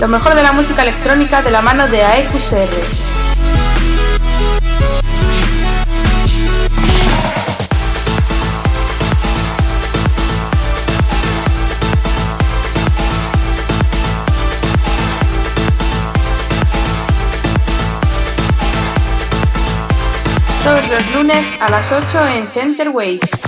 Lo mejor de la música electrónica de la mano de AEQCR. Todos los lunes a las 8 en Center Waves.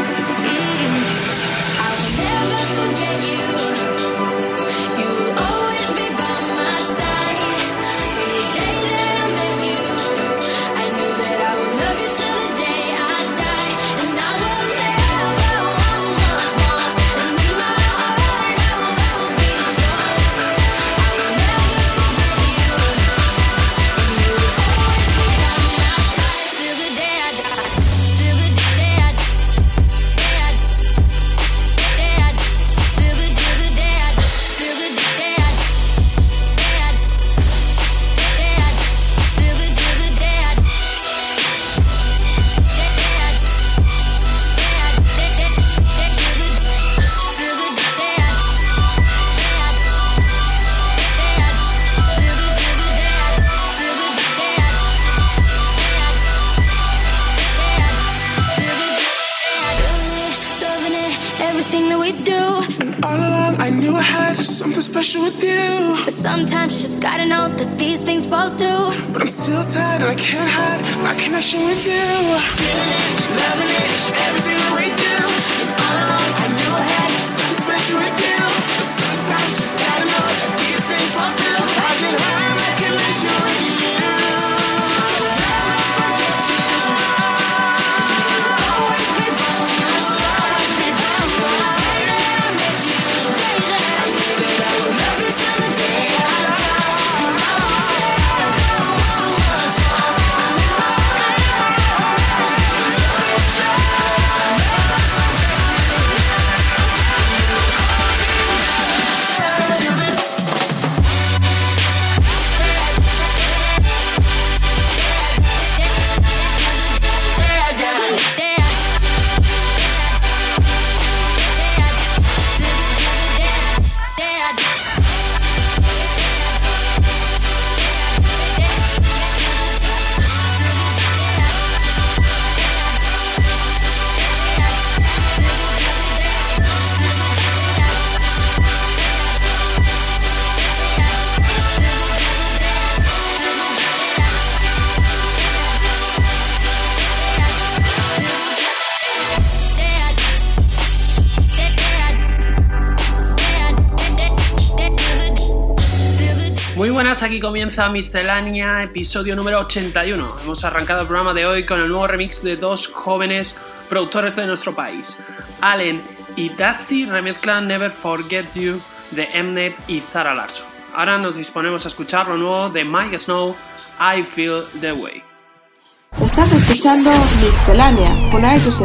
Aquí comienza Miscelánea, episodio número 81. Hemos arrancado el programa de hoy con el nuevo remix de dos jóvenes productores de nuestro país. Allen y Datsy remezclan Never Forget You de Mnet y Zara Larson. Ahora nos disponemos a escuchar lo nuevo de Mike Snow, I Feel the Way. Estás escuchando Miscelánea con Aetus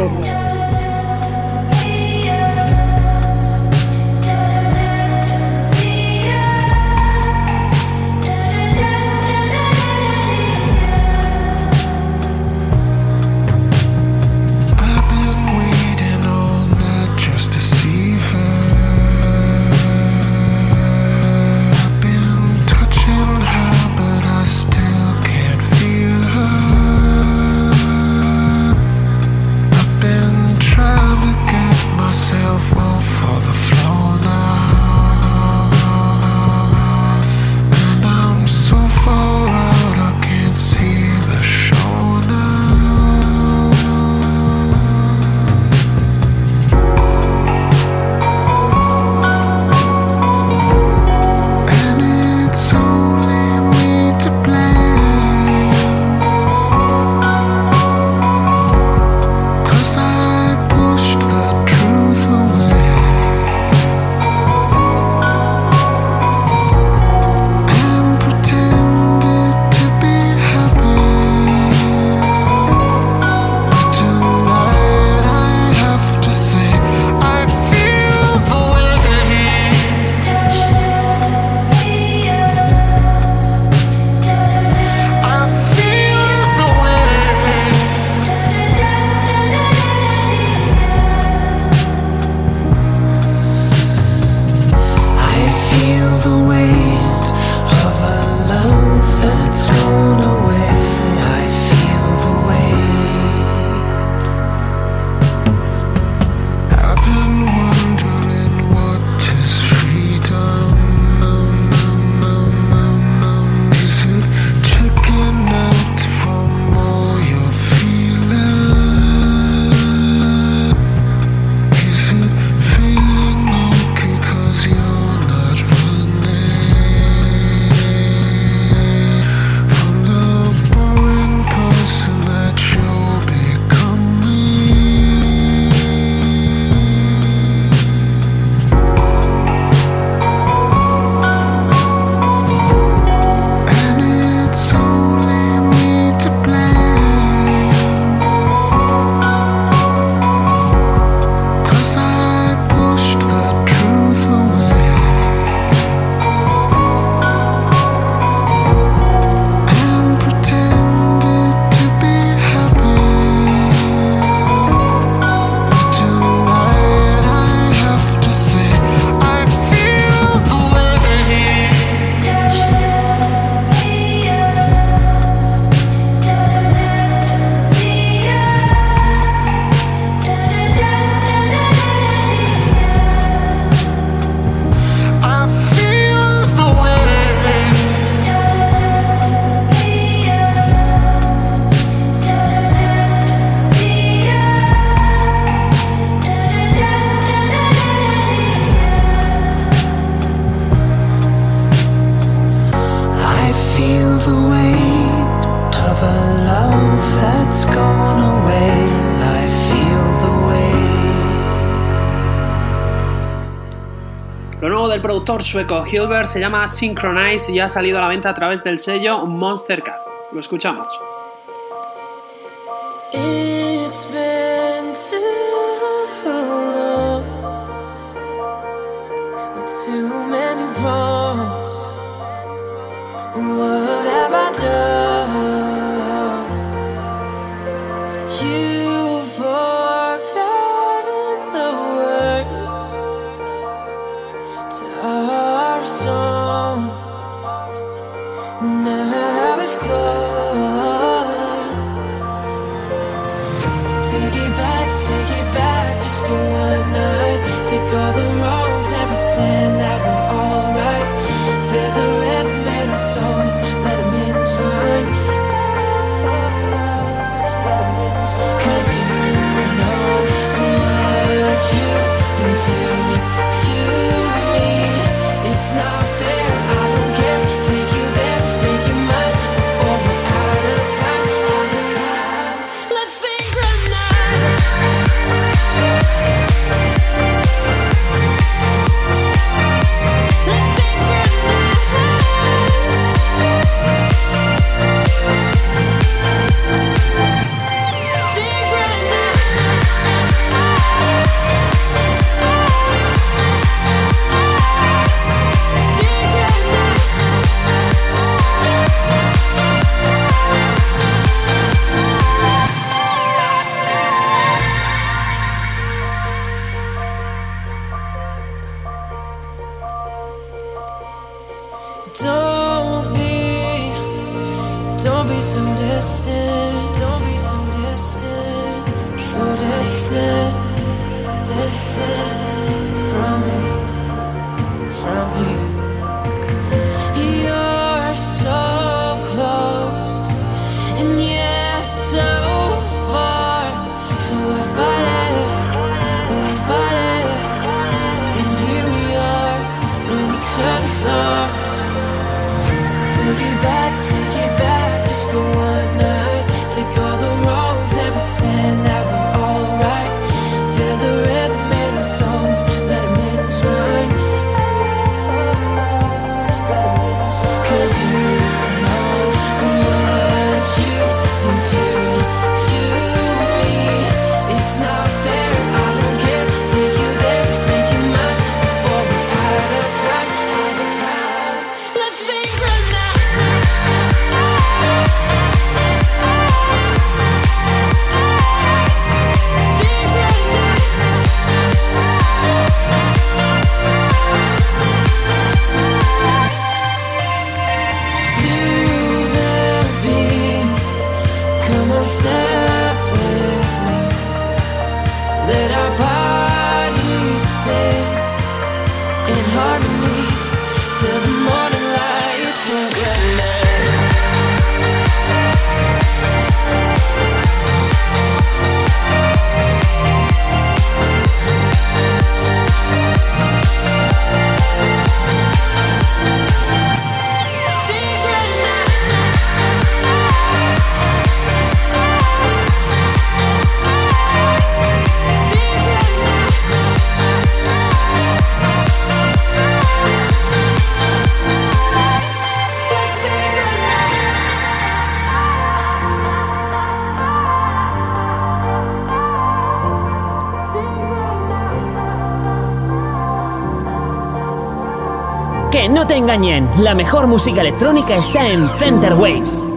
sueco Hilbert se llama Synchronize y ha salido a la venta a través del sello Monster Cat. Lo escuchamos. La mejor música electrónica está en Center Waves.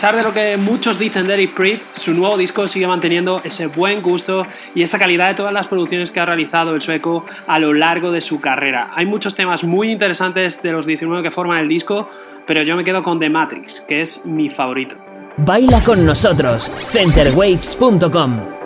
Pesar de lo que muchos dicen de Eric Pryd, su nuevo disco sigue manteniendo ese buen gusto y esa calidad de todas las producciones que ha realizado el sueco a lo largo de su carrera. Hay muchos temas muy interesantes de los 19 que forman el disco, pero yo me quedo con The Matrix, que es mi favorito. Baila con nosotros, centerwaves.com.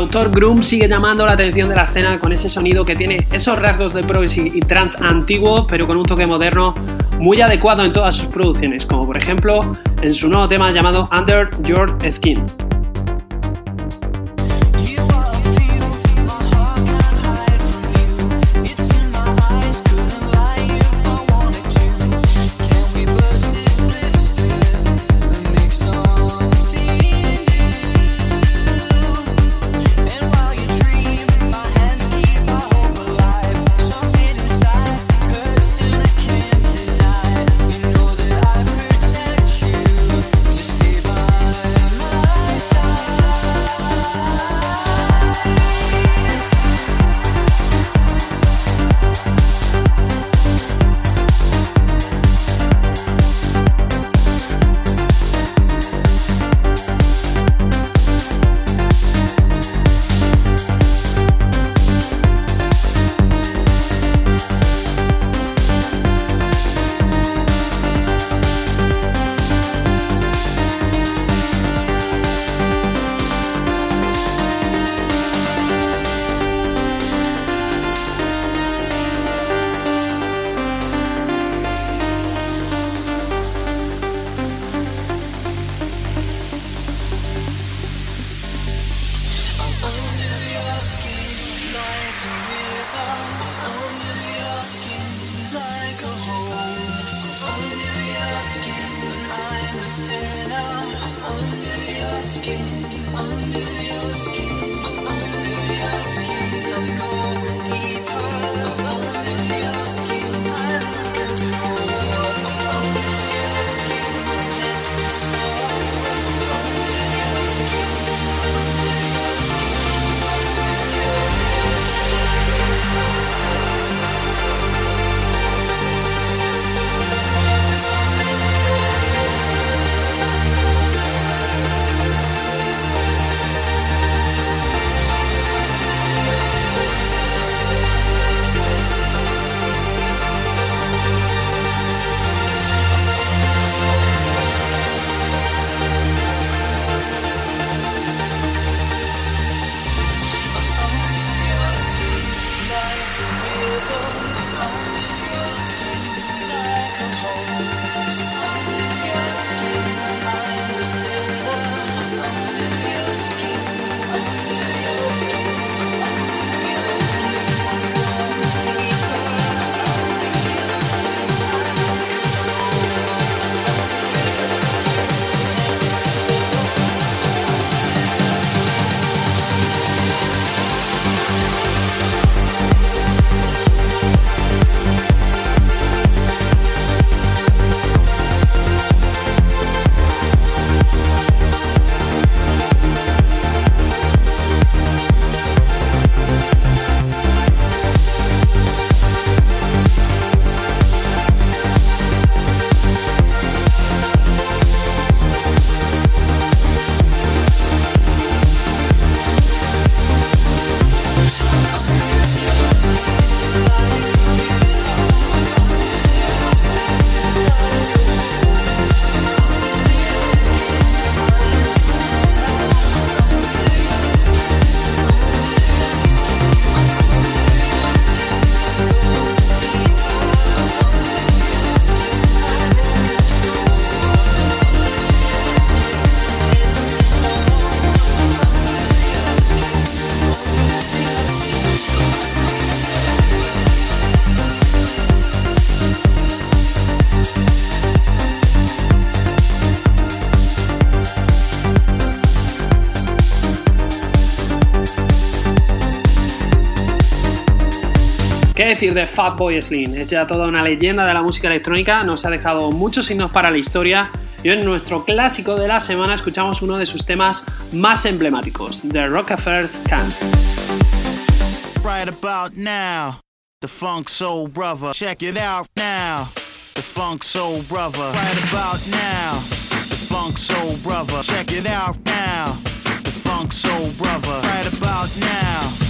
productor Groom sigue llamando la atención de la escena con ese sonido que tiene esos rasgos de progressive y trance antiguo, pero con un toque moderno muy adecuado en todas sus producciones, como por ejemplo en su nuevo tema llamado Under Your Skin. you, on you. Decir de Fatboy Slim? Es ya toda una leyenda de la música electrónica, nos ha dejado muchos signos para la historia y en nuestro clásico de la semana escuchamos uno de sus temas más emblemáticos, The Rockefellers Can. Right about now, the funk soul brother, check it out now. The funk soul brother, right about now. The funk soul brother, check it out now. The funk soul brother, right about now.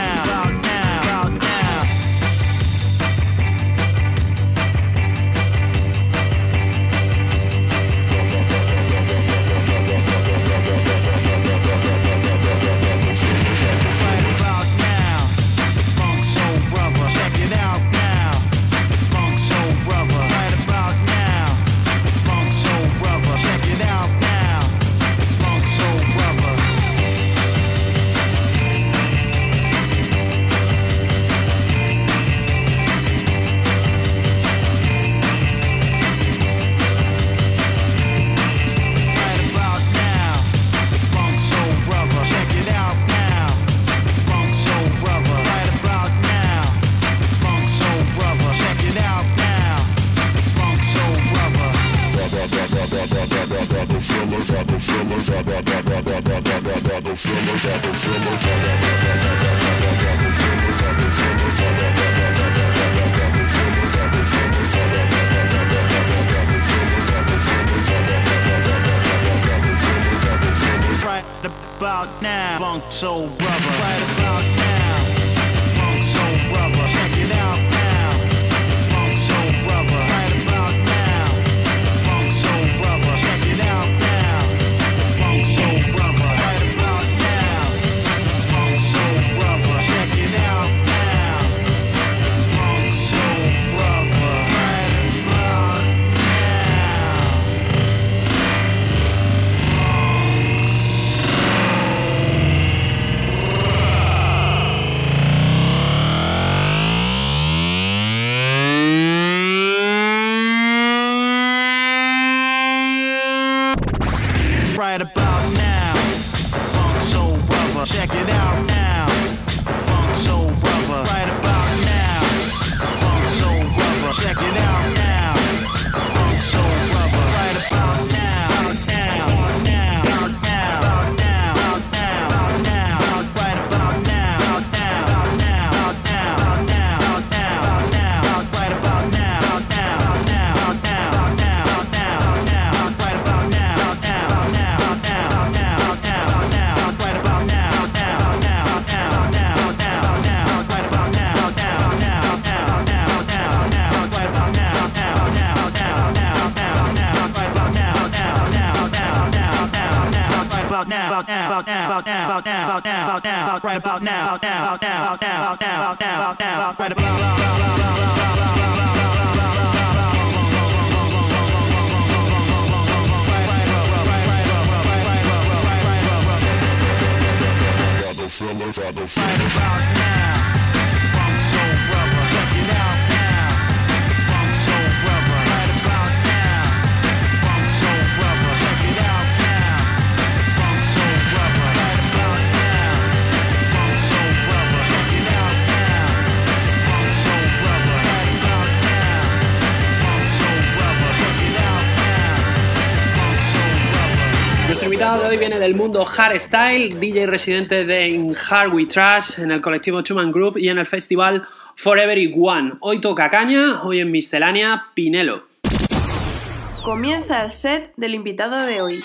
del mundo hardstyle, DJ residente de In Hard We Trash, en el colectivo Chuman Group y en el festival Forever One. Hoy toca caña, hoy en miscelánea, Pinelo. Comienza el set del invitado de hoy.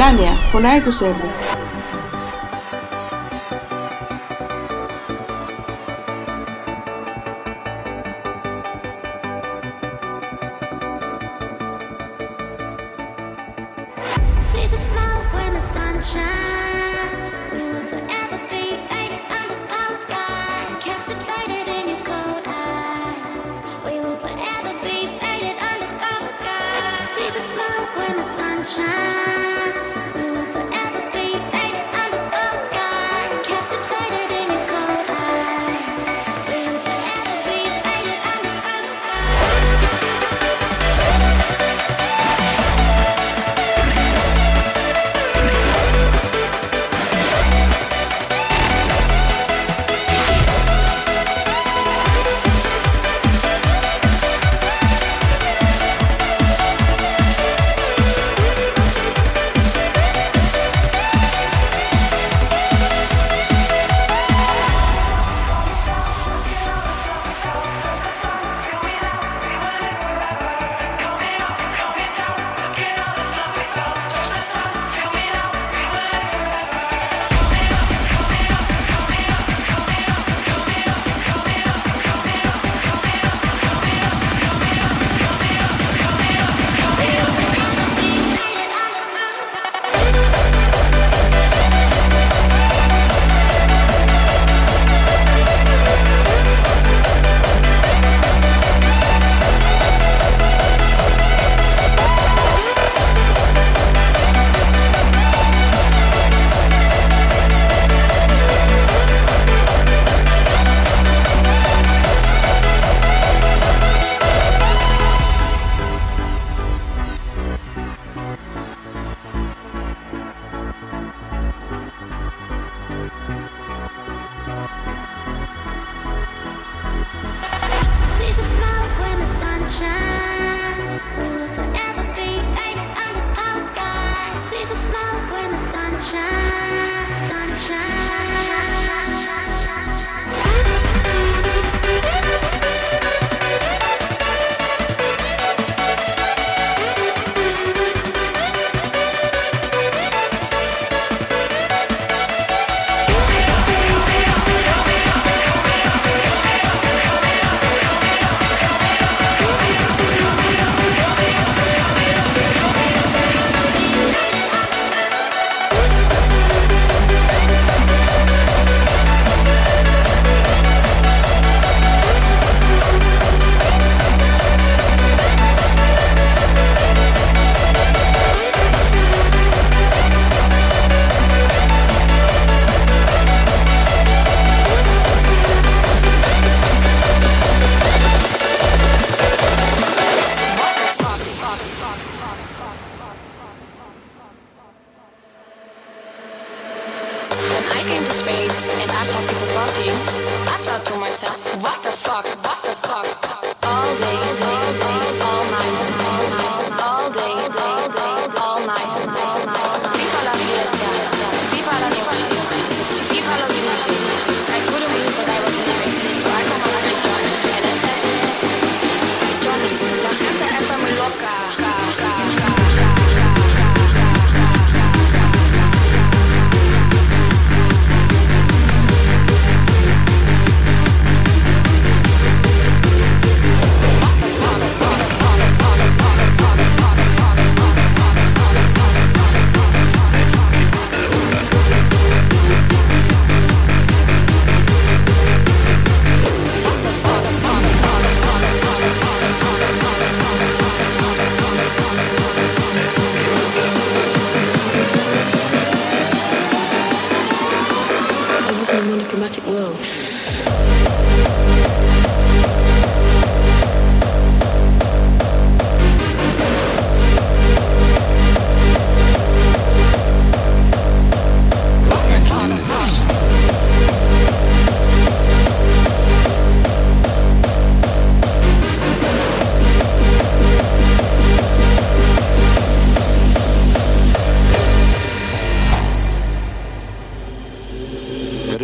Melania, kuna yeye kusema?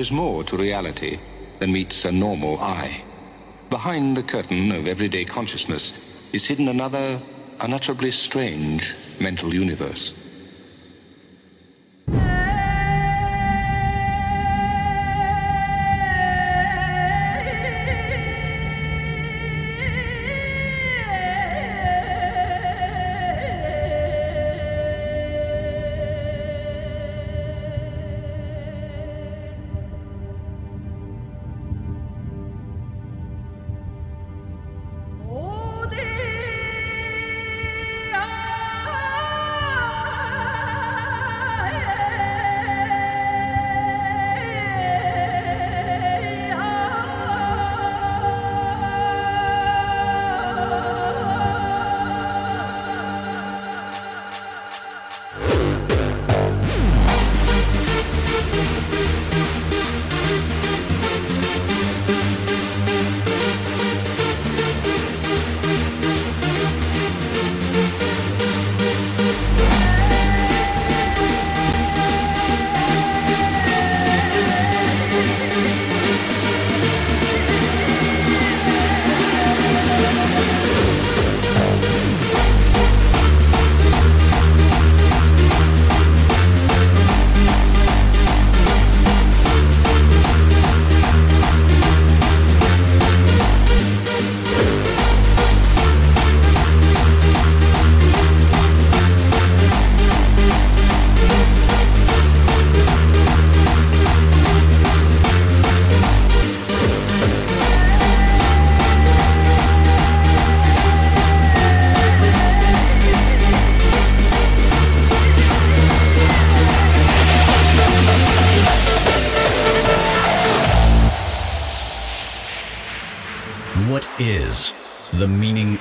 is more to reality than meets a normal eye. Behind the curtain of everyday consciousness is hidden another unutterably strange mental universe.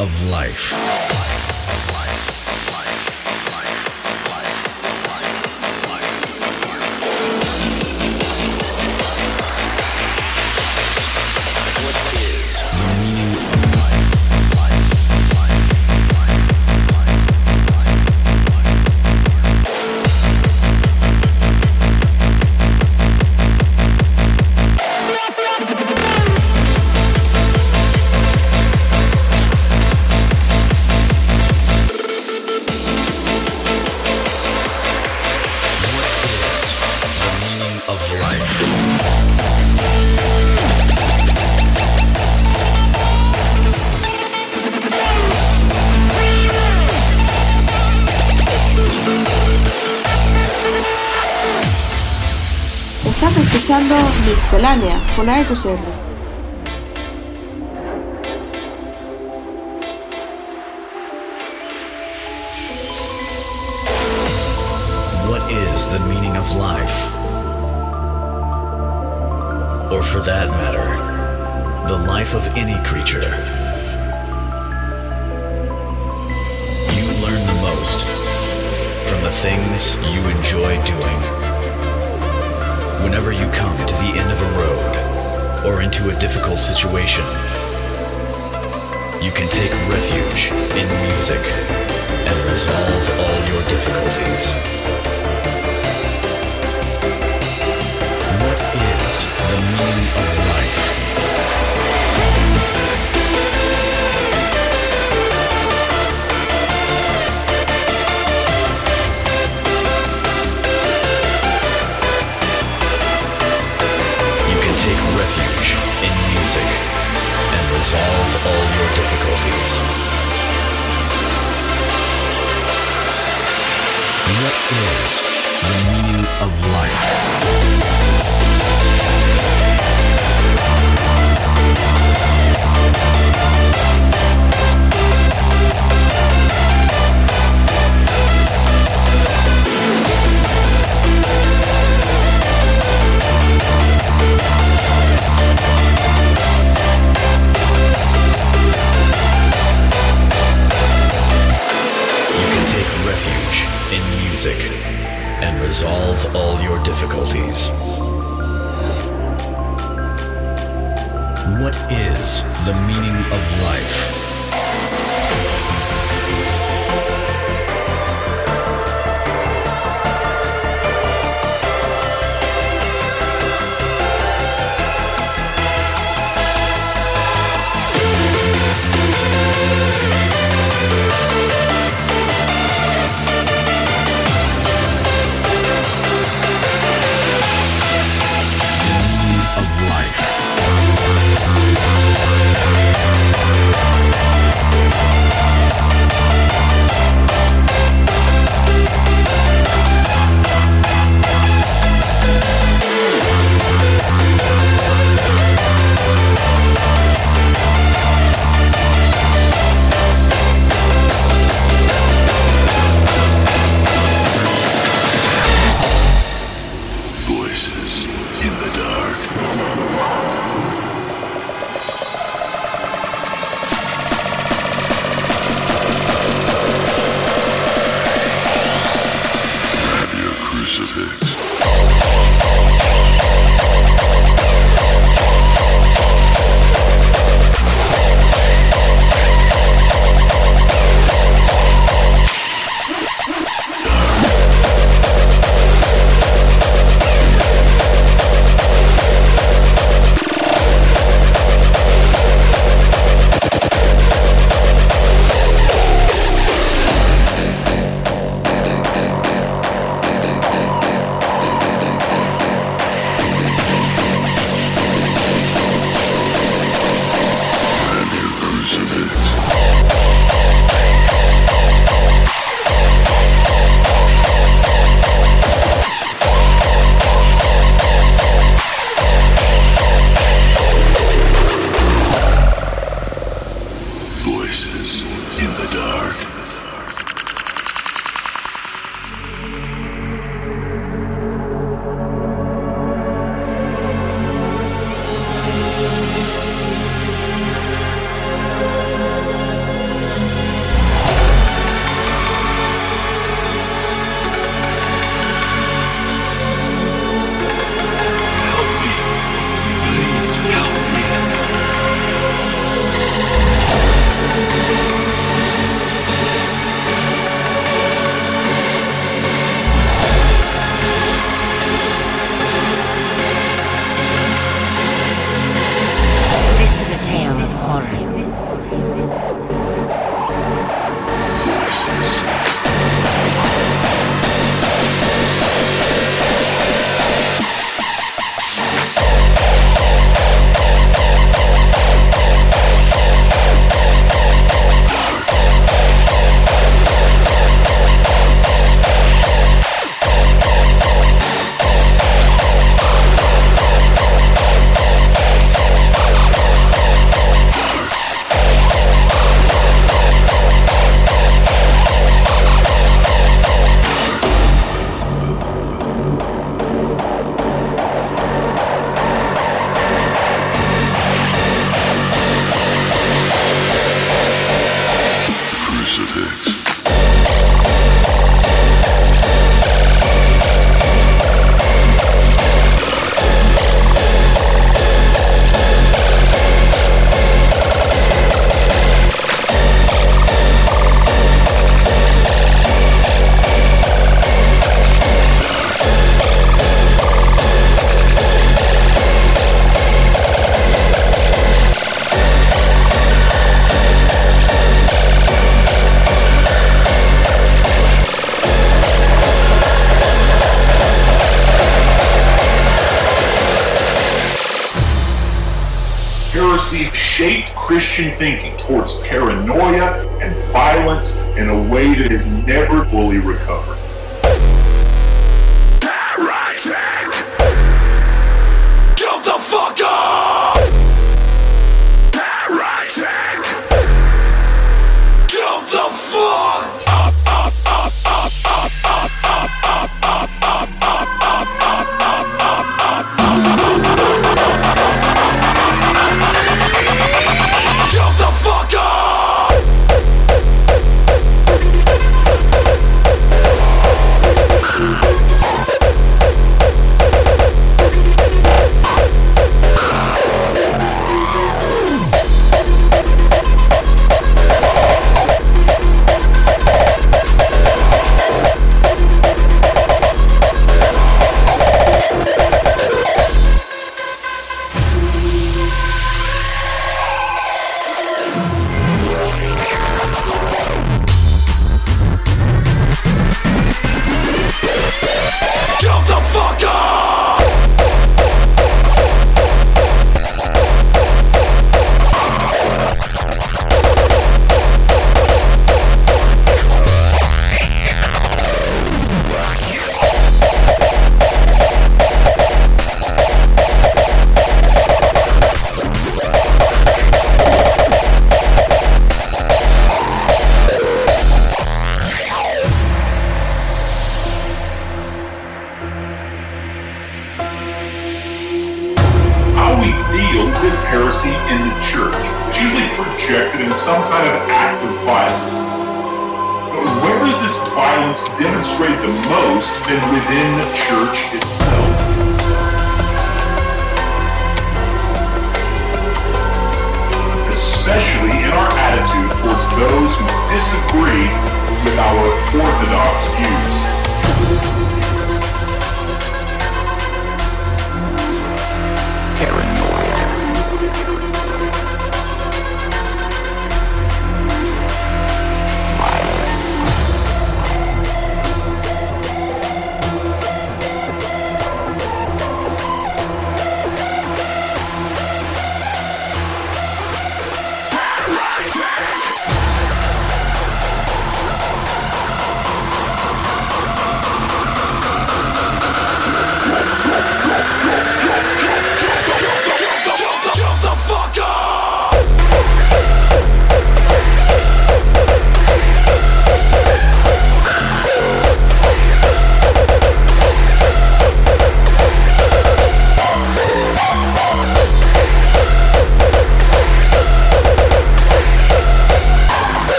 Of life? Miscelánea con AEQCR. What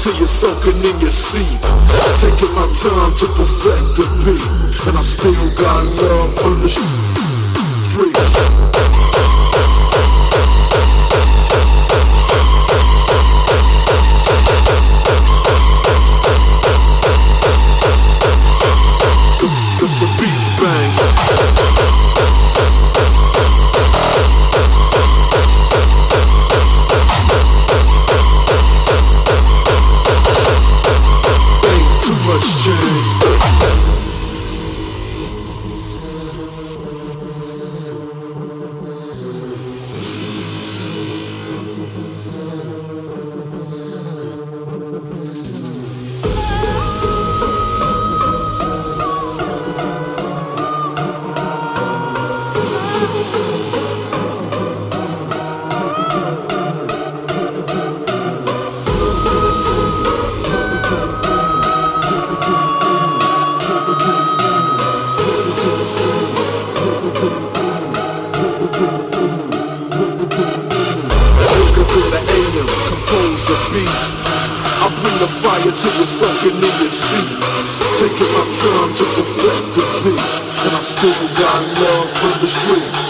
till you're soaking in your seat. Taking my time to perfect the beat, and I still got love for the streets. Sucking in your seat. Taking my time to perfect the beat, and I still got love from the street.